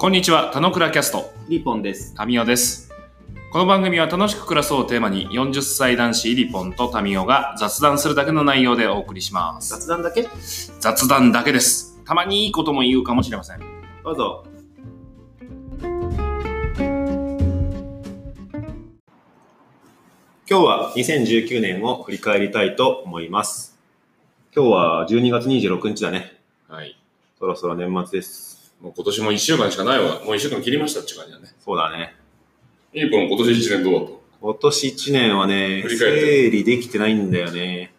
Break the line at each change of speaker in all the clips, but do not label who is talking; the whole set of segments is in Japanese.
こんにちは、田野倉キャスト、
リポンです。
タミオです。この番組は楽しく暮らそうをテーマに40歳男子イリポンとタミオが雑談するだけの内容でお送りします。
雑談だけ？
雑談だけです。たまにいいことも言うかもしれません。
どうぞ。今日は2019年を振り返りたいと思います。今日は12月26日だね。
はい。
そろそろ年末です。
もう今年も1週間しかないわ。もう1週間切りましたって感じだね。
そうだね。
イリポン今年1年どうだっ
今年1年はね、
振り返って
整理できてないんだよね。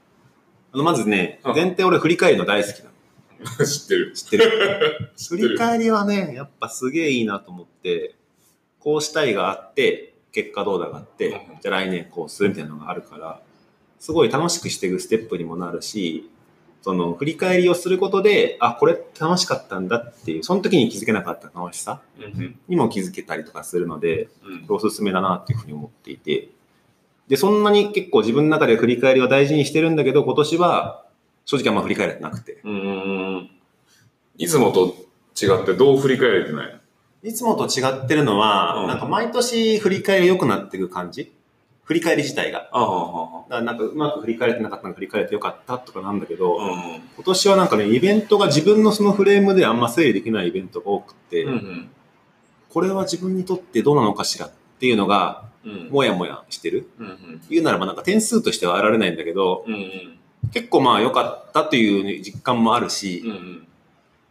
あのまずね
あ、
前提俺振り返るの大好きなの。
た 知ってる。
知ってる
知ってる
振り返りはね、やっぱすげえいいなと思って、こうしたいがあって、結果どうだがあって、
うん
じゃあ来年こうするみたいなのがあるから、すごい楽しくしていくステップにもなるし、その振り返りをすることで、あ、これ楽しかったんだっていう、その時に気づけなかった楽しさ
うん
にも気づけたりとかするので、
うん。
おすすめだなっていうふうに思っていて、で、そんなに結構自分の中で振り返りを大事にしてるんだけど、今年は正直あんま振り返れてなくて、
うん。うん。いつもと違ってどう振り返れてない
いつもと違ってるのは、
うん。
なんか毎年振り返り良くなっていく感じ振り返り自体が。だからなんかうまく振り返れてなかったのが振り返れてよかったとかなんだけど、
うん。
今年はなんかね、イベントが自分のそのフレームであんま整理できないイベントが多くて、
うんうん。
これは自分にとってどうなのかしらっていうのが、
うん。
もやもやしてる。
うんうん。
言うならばなんか点数としては得られないんだけど、
うんうん。
結構まあ良かったという実感もあるし、
うんうん。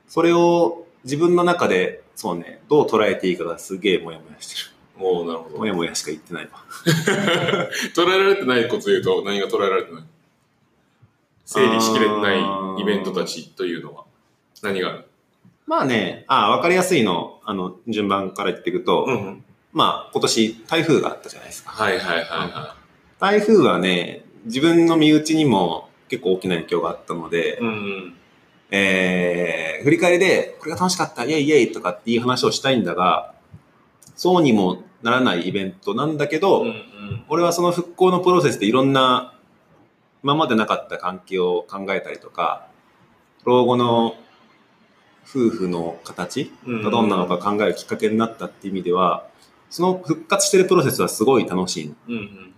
それを自分の中で、そうね、どう捉えていいかがすげえもやもやしてる。
おおなるほど
も。やもやしか言ってないわ。
捉えられてないこと言うと何が捉えられてない？整理しきれてないイベントたちというのは何がある？
まあね、あわかりやすいの、あの、順番から言っていくと、
ん。
まあ今年台風があったじゃないですか。
はいはいはいは
台風はね、自分の身内にも結構大きな影響があったので、
い。うん
えー、振り返りで、これが楽しかった、イェイイェイとかっていう話をしたいんだが、そうにもならないイベントなんだけど、
うん。うん
俺はその復興のプロセスでいろんな今までなかった関係を考えたりとか、老後の夫婦の形
うん
がどんなのか考えるきっかけになったっていう意味では、その復活してるプロセスはすごい楽しい。だか
うんうん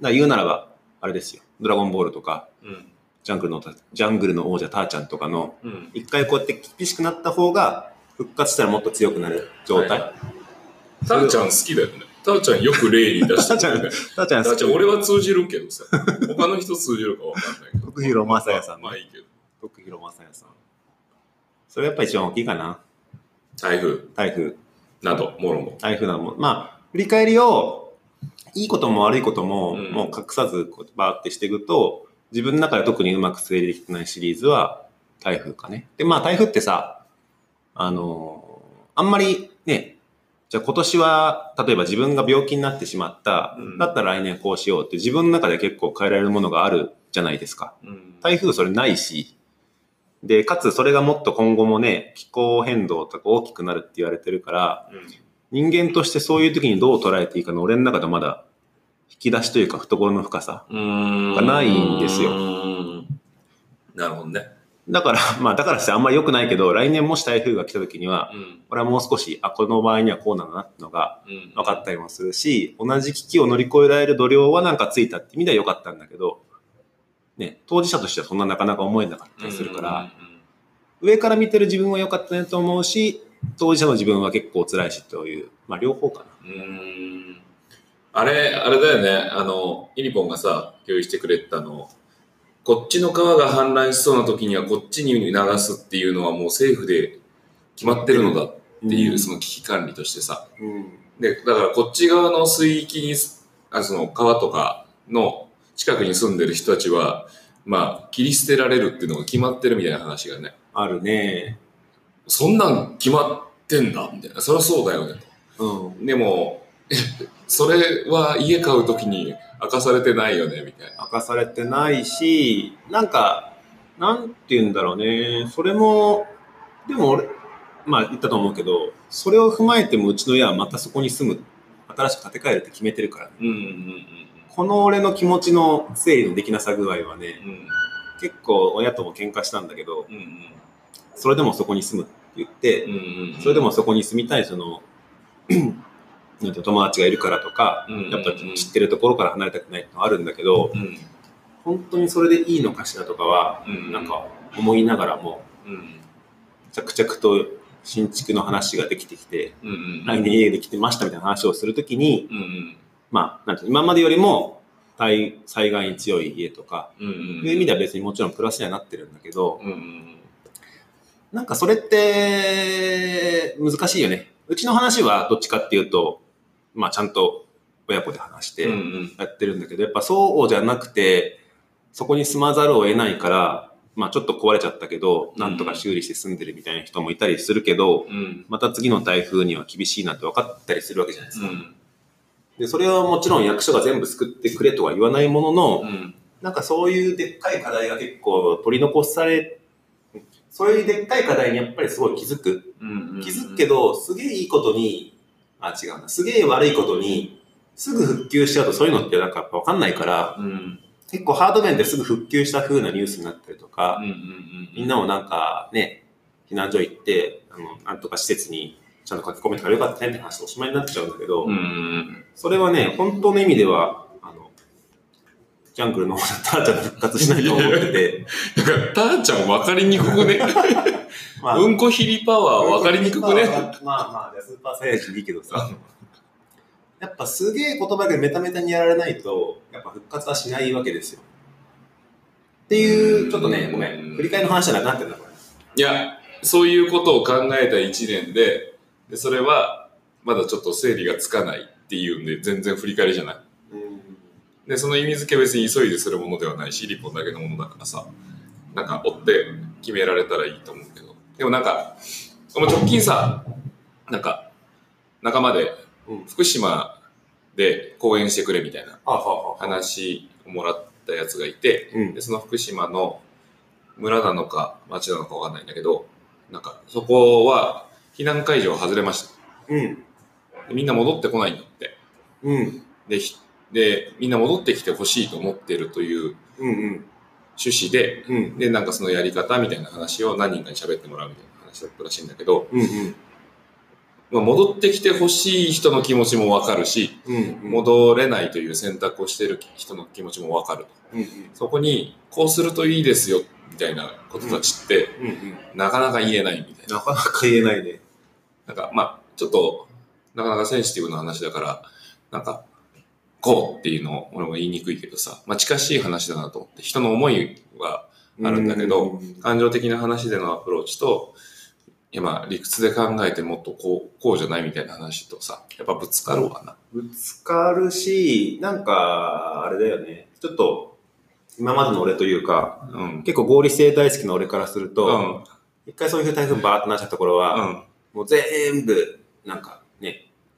ら言うならば、あれですよ。ドラゴンボールとか、
うん
ジャングルの、ジャングルの王者ターちゃんとかの、
うん
一回こうやって厳しくなった方が、復活したらもっと強くなる状態。
はターちゃん好きだよね。ターちゃんよく例に出してる。よね
ターちゃん好き。
ターちゃん俺は通じるけどさ。他の人通じるかわかんないけど。
徳弘正也さんね。
まあいいけど。
徳弘正也さん。それやっぱ一番大きいかな。
台風。
台風。
などもろも
台風なのも。まあ、振り返りを、いいことも悪いことも、
うん。
もう隠さずこうバーってしていくと、自分の中で特にうまく整理できてないシリーズは台風かね。で、まあ台風ってさ、あのあんまりね、じゃあ今年は、例えば自分が病気になってしまった、
うん。
だったら来年こうしようって自分の中で結構変えられるものがあるじゃないですか。
うん。
台風それないし、で、かつそれがもっと今後もね、気候変動とか大きくなるって言われてるから、人間としてそういう時にどう捉えていいかの俺の中でまだ引き出しというか懐の深さ。
うん
がないんですよ。
うん。なるほどね
だから、まあだからしてあんまり良くないけど、来年もし台風が来た時には、
うん。
俺はもう少し、あ、この場合にはこうなんだなってのが
うん。
分かったりもするし、同じ危機を乗り越えられる度量はなんかついたって意味では良かったんだけど、ね、当事者としてはそんななかなか思えなかったりするから、上から見てる自分は良かったねと思うし、当事者の自分は結構辛いしという、まあ両方かな。
うん。あれ、あれだよね。あの、イリポンがさ、共有してくれたの、こっちの川が氾濫しそうな時にはこっちに流すっていうのはもう政府で決まってるのだっていう、その危機管理としてさ。
うん。
で、だからこっち側の水域に、あその川とかの近くに住んでる人たちは、まあ、切り捨てられるっていうのが決まってるみたいな話がね。
あるね。
そんなん決まってんだみたいな。そりゃそうだよねと。
うん。
でも、それは家買うときに明かされてないよね、みたいな。
明かされてないし、なんか、なんて言うんだろうね。それも、でも俺、まあ言ったと思うけど、それを踏まえてもうちの家はまたそこに住む、新しく建て替えるって決めてるから、ね、
うんうん
この俺の気持ちの整理のできなさ具合はね、
うんうん。
結構親とも喧嘩したんだけど、
うんうん
それでもそこに住むっ言って、
うんうん
それでもそこに住みたいその友達がいるからとか、やっぱ知ってるところから離れたくないってのはあるんだけど、
うん。
本当にそれでいいのかしらとかは、
うん。
なんか思いながらも、
うん。
着々と新築の話ができてきて、来年家できてましたみたいな話をするときに、まあ、なんて今までよりも災災害に強い家とか、そういう意味では別にもちろんプラスにはなってるんだけど、なんかそれって難しいよね。うちの話はどっちかっていうと、まあちゃんと親子で話してやってるんだけど、やっぱそうじゃなくて、そこに住まざるを得ないから、まあちょっと壊れちゃったけど、なんとか修理して住んでるみたいな人もいたりするけど、
うん。
また次の台風には厳しいなって分かったりするわけじゃないですか。
うん。
で、それはもちろん役所が全部救ってくれとは言わないものの、
うん。
なんかそういうでっかい課題が結構取り残され、そういうでっかい課題にやっぱりすごい気づく。
うん。
気づくけど、すげえいいことに、あ、違うな、すげえ悪いことに、すぐ復旧しちゃうとそういうのってなんかわかんないから、
うん
結構ハード面ですぐ復旧した風なニュースになったりとか、
うんうん
みんなもなんかね、避難所行って、あの、なんとか施設にちゃんと書き込めたからよかったねって話でおしまいになっちゃうんだけど、
うんうん
それはね、本当の意味では、あの、ジャングルの方でターちゃんが復活しないと思ってて、
だから、たーちゃん分かりにくくね。
ま
うんこひりパワー分かりにくくね。
まあまあ、スーパーサイヤ人でいいけどさ、やっぱすげえ言葉でメタメタにやられないと、やっぱ復活はしないわけですよ。っていう、ちょっとね、ごめん、振り返りの話じゃなくなってんだ、これ。
いや、そういうことを考えた一年で、でそれはまだちょっと整理がつかないっていうんで、全然振り返りじゃない。で、その意味付けは別に急いでするものではないし、リポンだけのものだからさ、なんか追って決められたらいいと思う。でもなんか、この直近さ、なんか、仲間で
うん
福島で講演してくれみたいな。話をもらったやつがいて、
うん
で、その福島の村なのか町なのかわかんないんだけど、なんかそこは避難解除を外れました。
うん。
でみんな戻ってこないんだって。
うん。
で、ひで、みんな戻ってきてほしいと思ってるという
うん。
趣旨で、
うん。
で、なんかそのやり方みたいな話を何人かに喋ってもらうみたいな話だったらしいんだけど、
うん。うん。
まあ、戻ってきてほしい人の気持ちもわかるし、
うん。
戻れないという選択をしている人の気持ちもわかると。
うん。
そこに、こうするといいですよ、みたいなことたちって、
うん。うん。
なかなか言えないみたいな。
なかなか言えないね。
なんか、まあ、ちょっと、なかなかセンシティブな話だから、なんか、こうっていうのを俺も言いにくいけどさ、まあ近しい話だなと思って、人の思いはあるんだけど
うん
感情的な話でのアプローチと、いやまあ理屈で考えてもっとこう、こうじゃないみたいな話とさ、やっぱぶつかるわな。
ぶつかるし、なんか、あれだよね。ちょっと、今までの俺というか、
うん。
結構合理性大好きな俺からする
う
と、
ん。
一回そういう台風バーっとなっちゃった頃は、
うん。
もう全部、なんか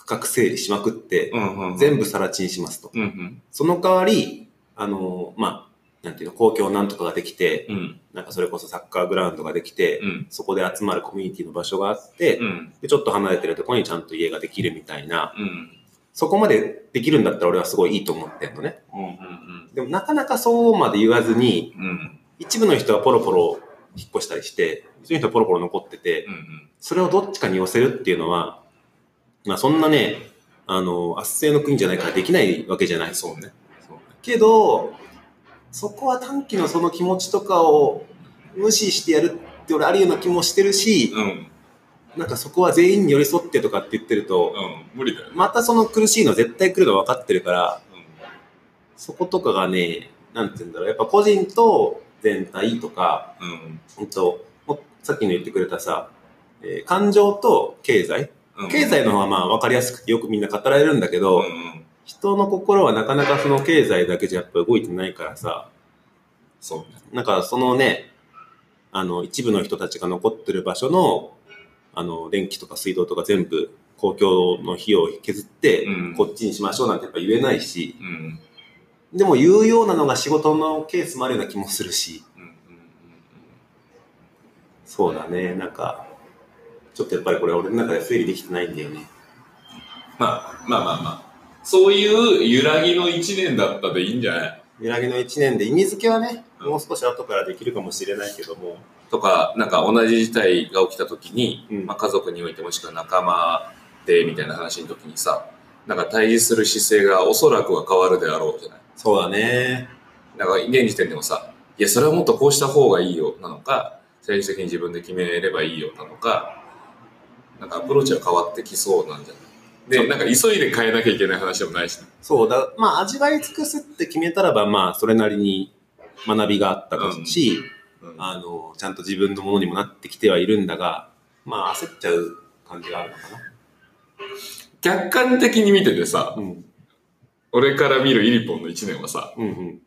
ね、区画整理しまくって、
うん。うん。
全部更地にしますと。
うん。うん。
その代わり、あのまあ、なんていうの、公共なんとかができて、
うん。
なんかそれこそサッカーグラウンドができて、
うん。
そこで集まるコミュニティの場所があって、
うん。
でちょっと離れてるところにちゃんと家ができるみたいな、
うん。
そこまでできるんだったら俺はすごいいいと思ってんのね。
うん。
でもなかなかそうまで言わずに、
うん。
一部の人はポロポロ引っ越したりして、一部の人はポロポロ残ってて、
うん。
それをどっちかに寄せるっていうのは、まあそんなね、あの、圧政の国じゃないからできないわけじゃない。
そうね。そうね。
けど、そこは短期のその気持ちとかを無視してやるって俺あるような気もしてるし、
うん。
なんかそこは全員に寄り添ってとかって言ってると、
うん。無理だよね。
またその苦しいの絶対来るの分かってるから、
うん。
そことかがね、なんて言うんだろう、やっぱ個人と全体とか、
うん。
さっきの言ってくれたさ、えー感情と経済
うん。
経済の方はまあ分かりやすくてよくみんな語られるんだけど、
うん。
人の心はなかなかその経済だけじゃやっぱ動いてないからさ、
そうね。
なんかそのね、あの、一部の人たちが残ってる場所の、あの、電気とか水道とか全部公共の費用を削って、
うん
こっちにしましょうなんてやっぱ言えないし、
うん。
でも言うようなのが仕事のケースもあるような気もするし、
うん。うん。
そうだね、なんか、ちょっとやっぱりこれ俺の中で整理できてないんだよね。
まあ、まあまあまあ。そういう揺らぎの一年だったでいいんじゃない？
揺らぎの1年で意味付けはね、
うん
もう少し後からできるかもしれないけども、
とか、なんか同じ事態が起きた時に、
うん
まあ、家族においてもしくは仲間でみたいな話の時にさ、なんか対峙する姿勢がおそらくは変わるであろうじゃない？
そうだね。
なんか現時点でもさ、いや、それはもっとこうした方がいいよなのか、政治的に自分で決めればいいよなのか、なんかアプローチは変わってきそうなんじゃない？で、なんか急いで変えなきゃいけない話でもないしね。
そうだ、まあ味わい尽くすって決めたらば、まあそれなりに学びがあったし、
うん
あの、ちゃんと自分のものにもなってきてはいるんだが、まあ焦っちゃう感じがあるのか
客観的に見ててさ
な。、うん。
俺から見るイリポンの1年はさ、
うんうん。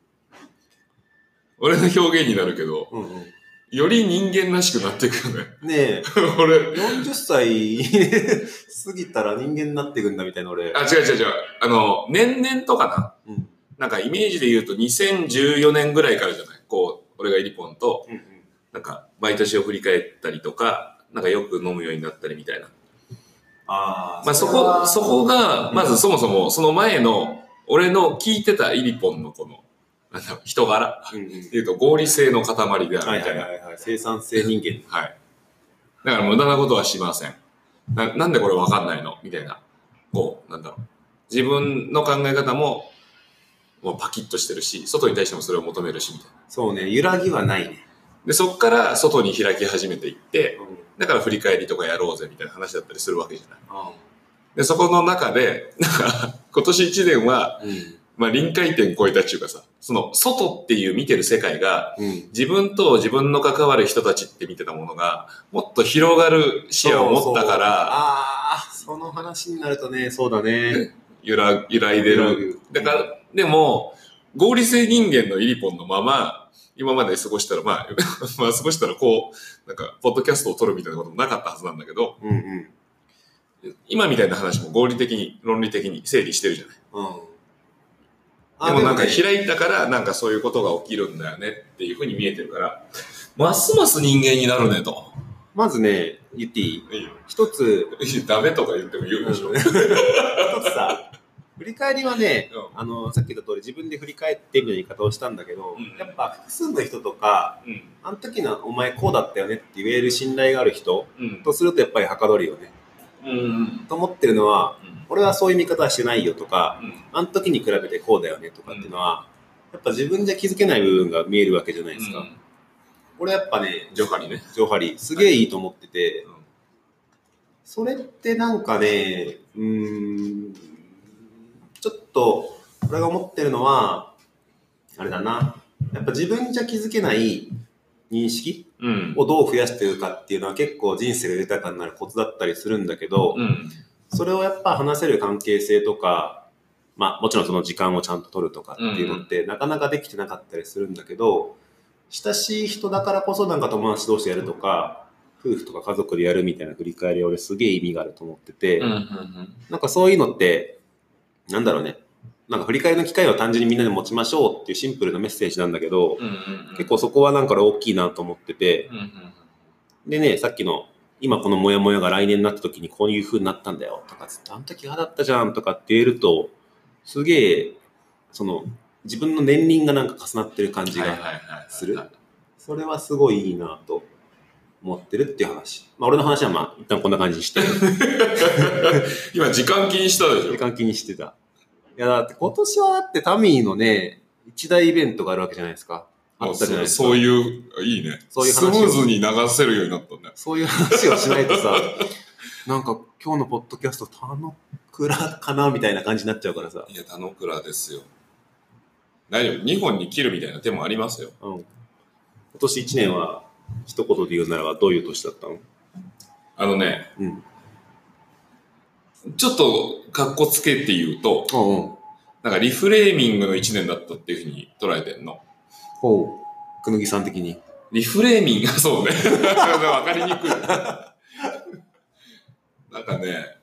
俺の表現になるけど、
うんうん。
より人間らしくなっていくよね。
ねえ、
俺、
40歳 過ぎたら人間になっていくんだみたいな俺。
あ、違う違う違う。あの、年々とかな。
うん。
なんかイメージで言うと2014年ぐらいからじゃない？こう、俺がイリポンと、
うんうん。
なんか、毎年を振り返ったりとか、なんかよく飲むようになったりみたいな。
ああ、
まあそこ、そこが、まずそもそも、その前の、俺の聞いてたイリポンのこの、人柄
うんうん。
っていうと合理性の塊であるみ
はい
たいな。
はいはいはい。生産性人間。
はい。だから無駄なことはしません。ななんでこれわかんないの？みたいな。こう、なんだろう。自分の考え方も、もうパキッとしてるし、外に対してもそれを求めるし、みたいな。
そうね、揺らぎはないね。
で、そっから外に開き始めていって、
うん。
だから振り返りとかやろうぜみたいな話だったりするわけじゃない。
あ
で、そこの中で、なんか、今年1年は、
うん。
まあ臨界点超えたっていうかさ、その外っていう見てる世界が、
うん。
自分と自分の関わる人たちって見てたものが、もっと広がる視野を持ったから、
ああ、その話になるとね、そうだね。
揺ら揺らいでる。だから、でも、合理性人間のイリポンのまま、今まで過ごしたら、まあ、まあ過ごしたらこう、なんか、ポッドキャストを撮るみたいなこともなかったはずなんだけど、
うんうん。
今みたいな話も合理的に、論理的に整理してるじゃない。
うん。
でもなんか
ね
開いたから、なんかそういうことが起きるんだよねっていうふうに見えてるから、ますます人間になるねと。
まずね、言っていい？一つ、
ダメとか言っても言うでしょ。
一つさ、振り返りはね、
うん
あの、さっき言った通り自分で振り返ってみる言い方をしたんだけど、
うん
やっぱ複数の人とか、
うん。
あの時のお前こうだったよねって言える信頼がある人
うん。
とするとやっぱりはかどるよね。
うん。
と思ってるのは、
うん。
俺はそういう見方はしてないよとか、
うん。
あの時に比べてこうだよねとかっていうのは、やっぱ自分じゃ気づけない部分が見えるわけじゃないですか。
うん
俺やっぱね、
ジョハリね。
ジョハリ、すげえいいと思ってて、
うん
それってなんかね、うーん、ちょっと、俺が思ってるのは、あれだな、やっぱ自分じゃ気づけない認識
うん。
をどう増やしていくかっていうのは結構人生が豊かになるコツだったりするんだけど、
うん。
それをやっぱ話せる関係性とか、まあもちろんその時間をちゃんと取るとかっていうのってなかなかできてなかったりするんだけど、親しい人だからこそなんか友達同士でやるとか、夫婦とか家族でやるみたいな振り返りは俺すげえ意味があると思ってて。なんかそういうのって、なんだろうね、なんか振り返りの機会を単純にみんなで持ちましょうっていうシンプルなメッセージなんだけど、
うん。
結構そこはなんか大きいなと思ってて。でね、さっきの、今このモヤモヤが来年になった時にこういう風になったんだよとかあの時ああだったじゃんとかって言えると、すげえ、その、自分の年輪がなんか重なってる感じが。するそれはすごいいいなと思ってるっていう話。まあ俺の話はまあ一旦こんな感じにして、
今時間気にしたでしょ
時間気にしてた。いやだって今年はだってタミーのね、一大イベントがあるわけじゃないですか。あったじゃないですか。
そういう、いいね。ス
そういう話を
ムーズに流せるようになったんだよ。
そういう話をしないとさ、なんか今日のポッドキャスト、田野倉かなみたいな感じになっちゃうからさ。
いや、田之倉ですよ。大丈夫。2本に切るみたいな手もありますよ。
うん。今年1年は、一言で言うならばどういう年だったの？
あのね、
うん。
ちょっと格好つけて言うと、
うんうん。
なんかリフレーミングの1年だったっていうふうに捉えてんの。
ほう。くぬぎさん的に。
リフレーミング、そうね。わかりにくい。なんかね、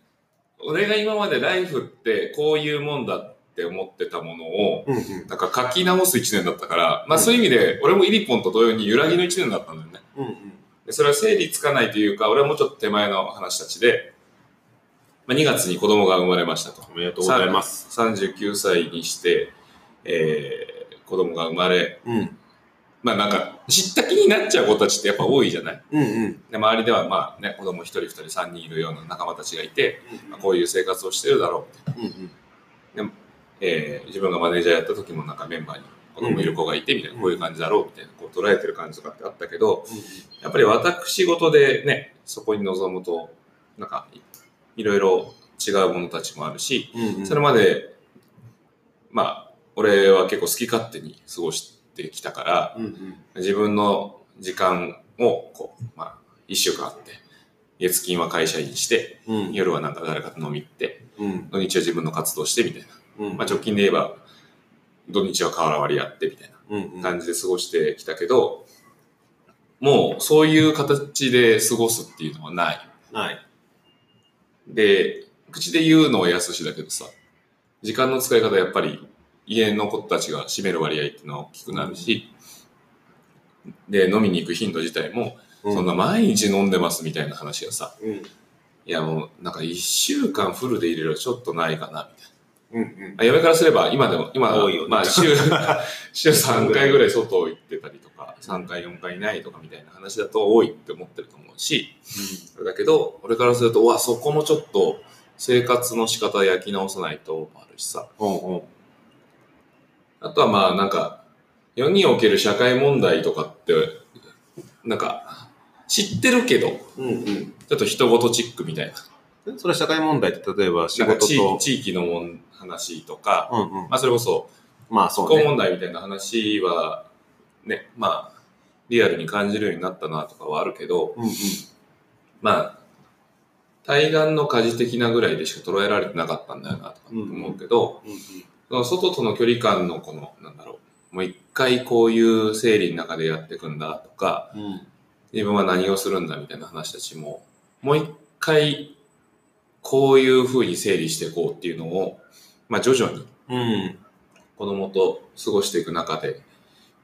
俺が今までライフってこういうもんだって思ってたものを、
うんうん。
なんか書き直す1年だったから、まあそういう意味で、俺もイリポンと同様に揺らぎの1年だったんだよね。
うんうん。
でそれは整理つかないというか、俺はもうちょっと手前の話たちで、まあ、2月に子供が生まれましたと。
おめでとうございます。
す。39歳にして、えー子供が生まれ、
うん。
まあなんか知った気になっちゃう子たちってやっぱ多いじゃない？
うんうん。
で周りではまあね子供1人2人3人いるような仲間たちがいて、まあ、こういう生活をしてるだろう
うんうん。
えー自分がマネージャーやった時もなんかメンバーに子供いる子がいてみたいな、
うん
こういう感じだろうみたいなこう捉えてる感じとかってあったけどやっぱり私事でねそこに臨むとなんかいいろいろ違うものたちもあるし
うんうん。
それまでまあ俺は結構好き勝手に過ごしてきたから
うんうん。
自分の時間をこうまあ1週間あって月金は会社員して
うん。
夜はなんか誰かと飲み行って
うん。
土日は自分の活動してみたいな
うん。
まあ、直近で言えば、土日は瓦割りやってみたい
うんう。
なん感じで過ごしてきたけど、もうそういう形で過ごすっていうのはない。
はい。
で、口で言うのは安しだけどさ、時間の使い方やっぱり家の子たちが占める割合っていうのは大きくなるし、で、飲みに行く頻度自体も、そんな毎日飲んでますみたいな話がさ、
うん。
いやもうなんか一週間フルで入れるとちょっとないかな、みたいな。
うんうん。
まあ嫁からすれば、今でも、今は
多いよね
まあ週、週3回ぐらい外行ってたりとか、3回、4回いないとかみたいな話だと多いって思ってると思うし、だけど、俺からすると、うわ、そこもちょっと生活の仕方焼き直さないともあるしさ。
うんうん。
あとはまあなんか、世における社会問題とかって、なんか、知ってるけど、
うんうん。
ちょっと人事チックみたいな。
それは社会問題って例えば仕
なんか地
事と。
地域のもん話とか、
うんうん。
まあそれこそ、
まあそうね。
気候問題みたいな話は、ね、まあ、リアルに感じるようになったなとかはあるけど、
うんうん。
まあ、対岸の火事的なぐらいでしか捉えられてなかったんだよなとか思うけど、
うんうん。
その外との距離感のこの、なんだろう、もう一回こういう整理の中でやっていくんだとか、
うん。
自分は何をするんだみたいな話たちも、もう一回こういう風に整理していこうっていうのを、まあ徐々に
うん。
子供と過ごしていく中で、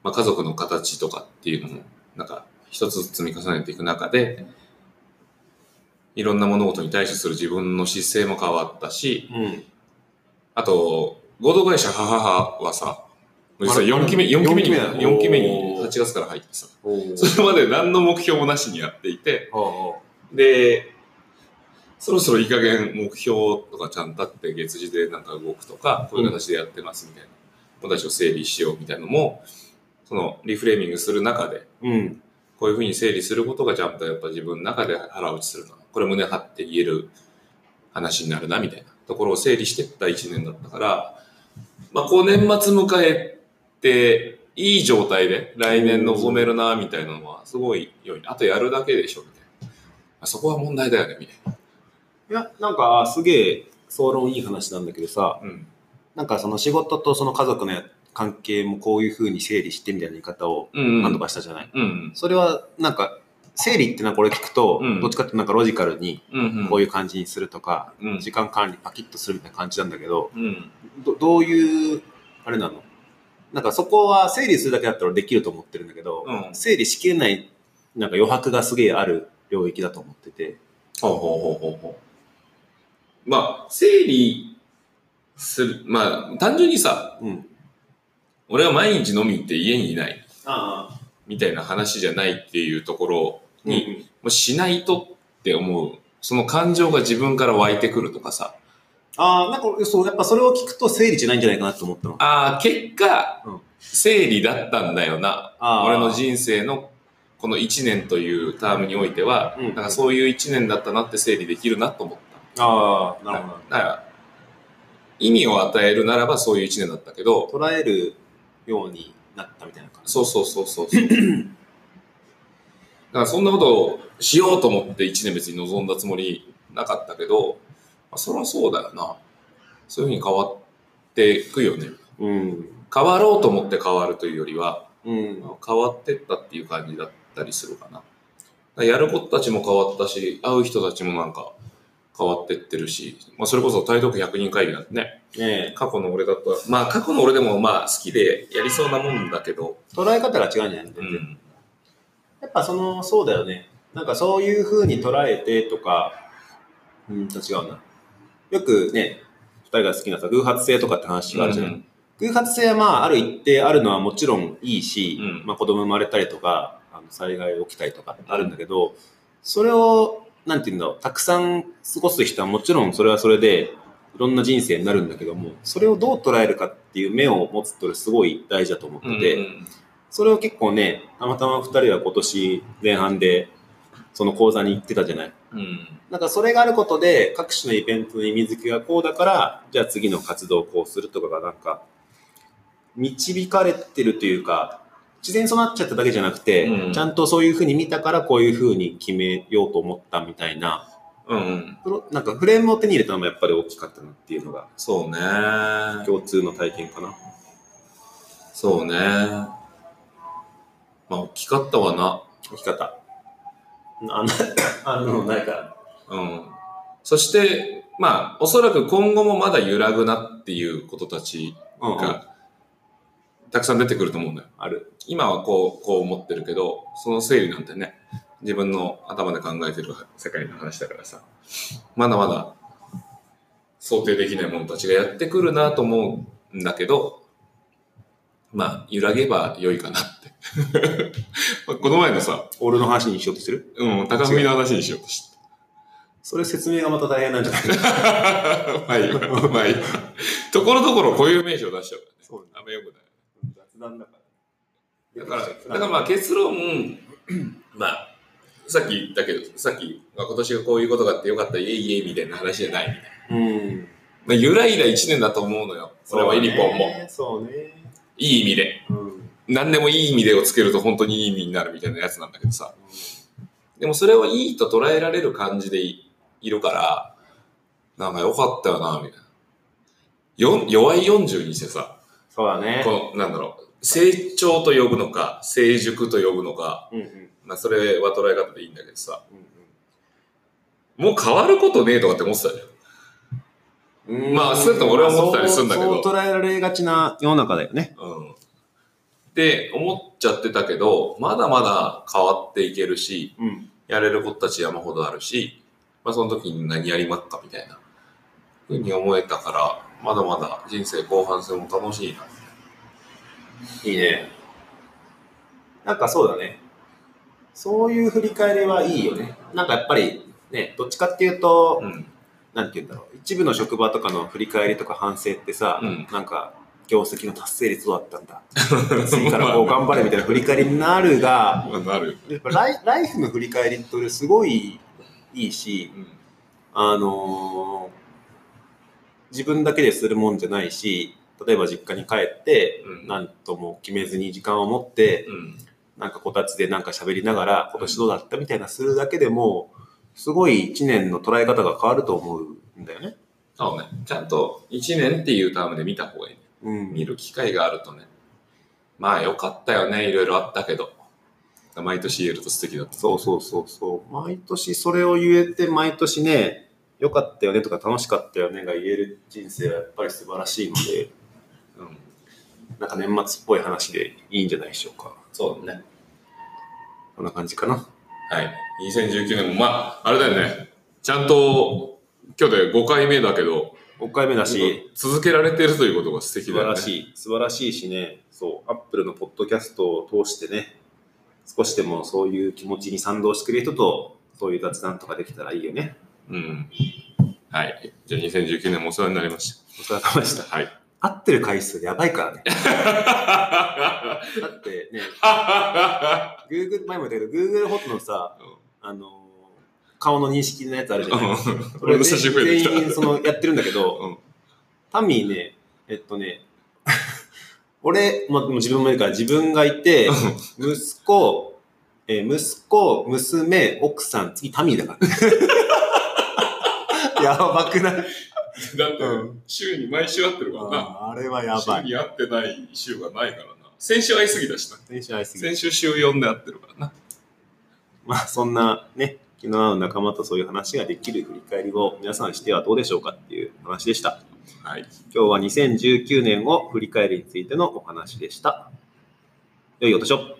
まあ、家族の形とかっていうのも、なんか一つずつ積み重ねていく中で、いろんな物事に対処する自分の姿勢も変わったし、
うん。
あと、合同会社母はさ、実は
あれ
4期目、4期目に、
四期目だ
4期目に
おー。
8月から入ってさ、それまで何の目標もなしにやっていて、で、そろそろいい加減目標とかちゃんと立って月次でなんか動くとか、こういう形でやってますみたいな、子たちを整理しようみたいなのも、そのリフレーミングする中で、
うん。
こういうふうに整理することがちゃんとやっぱ自分の中で腹落ちするな。これ胸張って言える話になるなみたいなところを整理していった1年だったから、まあこう年末迎えて、いい状態で来年臨めるなみたいなのはすごい良い。あとやるだけでしょみたいな。あそこは問題だよねみたいな。
いや、なんか、すげえ、総論いい話なんだけどさ、
うん。
なんかその仕事とその家族の関係もこういう風に整理してみたいな言い方を
うん、うん。
何度かしたじゃない、
うん。
それは、なんか、整理ってなんか俺聞くと、
うん
どっちかってなんかロジカルに。こういう感じにするとか、
うん。
時間管理パキッとするみたいな感じなんだけど、
うん。
どどういう、あれなの？なんかそこは整理するだけだったらできると思ってるんだけど、
うん
整理しきれない、なんか余白がすげえある領域だと思ってて。
ほうほうほうほうほう。まあ、整理する。まあ、単純にさ、
うん。
俺は毎日飲み行って家にいない
ああ。
みたいな話じゃないっていうところに、
に、
もうしないとって思う。その感情が自分から湧いてくるとかさ。
ああ、なんかそう、やっぱそれを聞くと整理じゃないんじゃないかなと思ったの。
ああ、結果、
うん
整理だったんだよな。俺の人生のこの1年というタームにおいては、
うん
なんかそういう1年だったなって整理できるなと思った。
ああ、なるほ
だから、意味を与えるならばそういう1年だったけど、
ど。捉えるようになったみたいな感じ。
そうそうそうそうそう。だからそんなことをしようと思って1年別に望んだつもりなかったけど、まあ、そりゃそうだよな。そういうふうに変わっていくよね。
うん。
変わろうと思って変わるというよりは、
うん。
変わってったっていう感じだったりするかな。だからやることたちも変わったし、会う人たちもなんか変わってってるし、まあそれこそ台東区100人会議なんてね、
ねえ。
過去の俺だと、まあ過去の俺でもまあ好きでやりそうなもんだけど、
捉え方が違うんじゃない？
うん。
やっぱその、そうだよね。なんかそういう風に捉えてとか、うんと違うな。よくね、二人が好きなさ、偶発性とかって話があるじゃない、偶発性はまあ、ある一定あるのはもちろんいいし、
うん
まあ子供生まれたりとか、あの災害起きたりとかあるんだけど、それを、なんていうんだろう、たくさん過ごす人はもちろんそれはそれで、いろんな人生になるんだけども、それをどう捉えるかっていう目を持つってすごい大事だと思ってて、
うん
それを結構ね、たまたま二人は今年前半で、その講座に行ってたじゃない。
うん。
なんかそれがあることで、各種のイベントの意味付けがこうだから、じゃあ次の活動をこうするとかがなんか、導かれてるというか、自然にそうなっちゃっただけじゃなくて、
うん
ちゃんとそういうふうに見たからこういうふうに決めようと思ったみたいな、
うん
なんかフレームを手に入れたのもやっぱり大きかったなっていうのが
そうね。
共通の体験かな。
そうね。まあ、大きかったわな。
生き方。あの、あの、ないから。
うん。そして、まあ、おそらく今後もまだ揺らぐなっていうことたちが、たくさん出てくると思うんだよ。
ある。
今はこう、こう思ってるけど、その整理なんてね、自分の頭で考えてる世界の話だからさ、まだまだ想定できない者たちがやってくるなと思うんだけど、まあ、揺らげば良いかなって。まあこの前のさ、
俺の話にしようとしてる？
うん、高文の話にしようとして。
それ説明がまた大変なんじゃない？
まあいいわ、まあいいわ。ところどころこういう名詞を出しちゃうからね。
そう
あんまよくない。
雑談だから。
だから、だからまあ結論、まあ、さっき言ったけど、さっき、まあ、今年がこういうことがあってよかった、イエイイエイみたいな話じゃないみたいな。
うん。
まあ、ゆらゆら一年だと思うのよ。それはイリポンも。
そうね。
いい意味で。
うん。
何でもいい意味でをつけると本当にいい意味になるみたいなやつなんだけどさ。でもそれをいいと捉えられる感じでいいるから、なんかよかったよな、みたいな。よ弱い40にしてさ、
そうだね。
この、なんだろう、成長と呼ぶのか、成熟と呼ぶのか、
うんうん。
まあそれは捉え方でいいんだけどさ、
うん
もう変わることねえとかって思ってたじゃん。
うん
まあ少なくとも俺は思ってたりするんだけど
そうそう捉えられがちな世の中だよね。
うん。って思っちゃってたけど、まだまだ変わっていけるし、
うん。
やれることたち山ほどあるし、まあその時に何やりまっかみたいな、ふうに思えたから、まだまだ人生後半戦も楽しいな。
いいね。なんかそうだね。そういう振り返りはいいよね。なんかやっぱりね、どっちかっていうと、
うん。
なんて言うんだろう。一部の職場とかの振り返りとか反省ってさ、
うん
なんか、業績の達成率どうだったんだ？次からこう頑張れみたいな振り返りになるが。やっぱライライフの振り返りって俺すごいいいし、
うん。
あのー自分だけでするもんじゃないし、例えば実家に帰って、
うん
なんとも決めずに時間を持って、
うん。
なんかこたつでなんか喋りながら、今年どうだったみたいなするだけでも、すごい一年の捉え方が変わると思うんだよね。
そうね。ちゃんと1年っていうタームで見た方がいいね。
うん。
見る機会があるとね。まあよかったよね。いろいろあったけど。毎年言えると素敵だった。
そうそうそうそう。毎年それを言えて、毎年ね、良かったよねとか楽しかったよねが言える人生はやっぱり素晴らしいので、
うん。
なんか年末っぽい話でいいんじゃないでしょうか。
そうだね。
こんな感じかな。
はい。2019年も、まあ、あれだよね。ちゃんと、今日で5回目だけど、
5回目だし、
続けられてるということが素敵
素
だよね。
晴らしい。素晴らしいしね、そう、アップルのポッドキャストを通してね、少しでもそういう気持ちに賛同してくれる人と、そういう雑談とかできたらいいよね。
うん。はい。じゃあ2019年もお世話になりまし
お疲れ様でした。
た。はい。
会ってる回数やばいからね。だってね、Google、前も言ったけど、Google フォトのさ、あのー顔の認識のやつあるじゃない？
俺の写真増えてきた。
全員そのやってるんだけど、
うん
タミーね、えっとね、俺、まあ、自分もいるから自分がいて、息子、えー息子、娘、奥さん、次タミーだからね。やばくない？
だって、
うん
週に毎週会ってるからな。
あれはやばい。
週に会ってない週がないからな。先週会いすぎだしな。
選手愛すぎ
先週週4で会ってるからな。
まあそんなね、気の合う仲間とそういう話ができる振り返りを皆さんしてはどうでしょうかっていう話でした。
はい。
今日は2019年を振り返りについてのお話でした。良いお年を。